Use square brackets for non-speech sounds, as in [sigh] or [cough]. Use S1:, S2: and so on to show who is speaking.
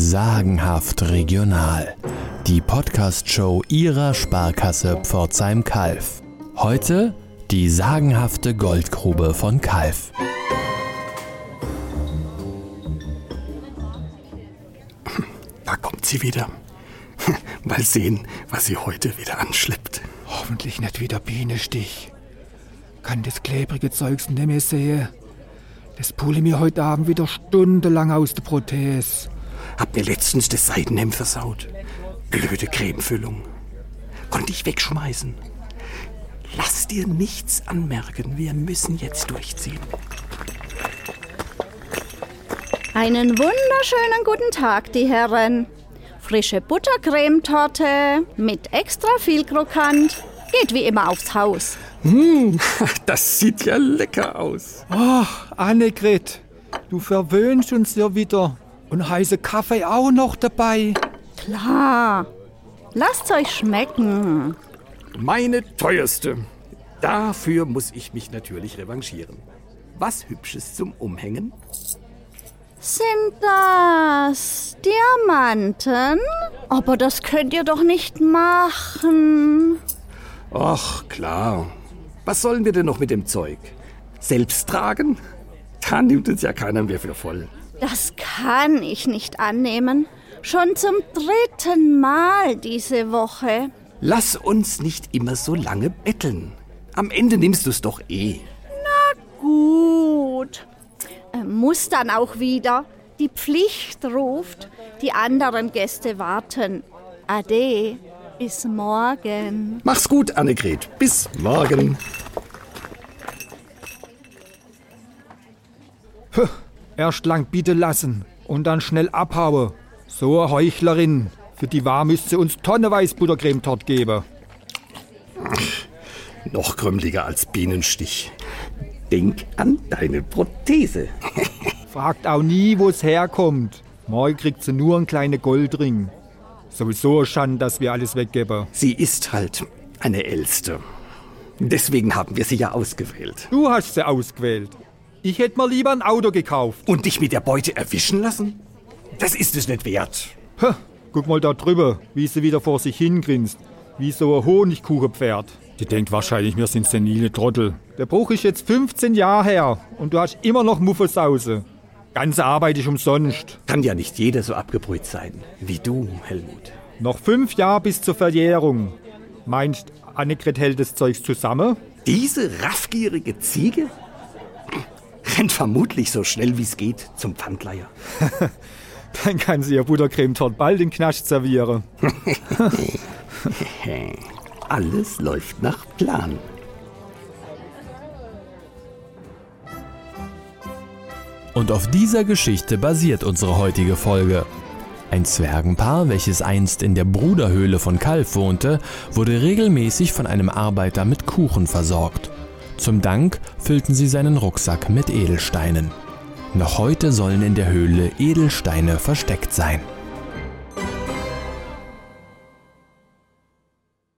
S1: Sagenhaft regional. Die Podcast-Show Ihrer Sparkasse Pforzheim-Kalf. Heute die sagenhafte Goldgrube von Kalf.
S2: Da kommt sie wieder. [laughs] Mal sehen, was sie heute wieder anschleppt.
S3: Hoffentlich nicht wieder Bienenstich. Kann das klebrige Zeugs nicht mehr sehen. Das pulle mir heute Abend wieder stundenlang aus der Prothese.
S2: Hab mir letztens das Seidenhemd versaut. Blöde Cremefüllung. Konnte ich wegschmeißen. Lass dir nichts anmerken. Wir müssen jetzt durchziehen.
S4: Einen wunderschönen guten Tag, die Herren. Frische Buttercremetorte mit extra viel Krokant. Geht wie immer aufs Haus.
S2: Hm, [laughs] das sieht ja lecker aus.
S3: Ach, Annegret, du verwöhnst uns ja wieder. Und heiße Kaffee auch noch dabei.
S4: Klar. Lasst's euch schmecken.
S2: Meine teuerste. Dafür muss ich mich natürlich revanchieren. Was Hübsches zum Umhängen?
S4: Sind das Diamanten? Aber das könnt ihr doch nicht machen.
S2: Ach, klar. Was sollen wir denn noch mit dem Zeug? Selbst tragen? Da nimmt uns ja keiner mehr für voll.
S4: Das kann ich nicht annehmen. Schon zum dritten Mal diese Woche.
S2: Lass uns nicht immer so lange betteln. Am Ende nimmst du es doch eh.
S4: Gut. Äh, Muss dann auch wieder. Die Pflicht ruft. Die anderen Gäste warten. Ade. Bis morgen.
S2: Mach's gut, Annegret. Bis morgen.
S3: Erst lang bitte lassen und dann schnell abhauen. So eine Heuchlerin. Für die war müsste uns tonnenweise Buttercremetort geben.
S2: Noch krümmeliger als Bienenstich. Denk an deine Prothese. [laughs]
S3: Fragt auch nie, wo es herkommt. Morgen kriegt sie nur einen kleinen Goldring. Sowieso Schande, dass wir alles weggeben.
S2: Sie ist halt eine Elste. Deswegen haben wir sie ja ausgewählt.
S3: Du hast sie ausgewählt. Ich hätte mir lieber ein Auto gekauft.
S2: Und dich mit der Beute erwischen lassen? Das ist es nicht wert.
S3: Hä, guck mal da drüber, wie sie wieder vor sich hingrinst. Wie so ein Honigkuchenpferd. Die denkt wahrscheinlich, wir sind senile Trottel. Der Bruch ist jetzt 15 Jahre her und du hast immer noch Muffesause. Ganze Arbeit ist umsonst.
S2: Kann ja nicht jeder so abgebrüht sein wie du, Helmut.
S3: Noch fünf Jahre bis zur Verjährung. Meinst, Annegret hält das Zeugs zusammen?
S2: Diese raffgierige Ziege rennt vermutlich so schnell wie es geht zum Pfandleiher. [laughs]
S3: Dann kann sie ihr Buttercremetort bald in Knast servieren. [laughs]
S2: Alles läuft nach Plan.
S1: Und auf dieser Geschichte basiert unsere heutige Folge. Ein Zwergenpaar, welches einst in der Bruderhöhle von Kalf wohnte, wurde regelmäßig von einem Arbeiter mit Kuchen versorgt. Zum Dank füllten sie seinen Rucksack mit Edelsteinen. Noch heute sollen in der Höhle Edelsteine versteckt sein.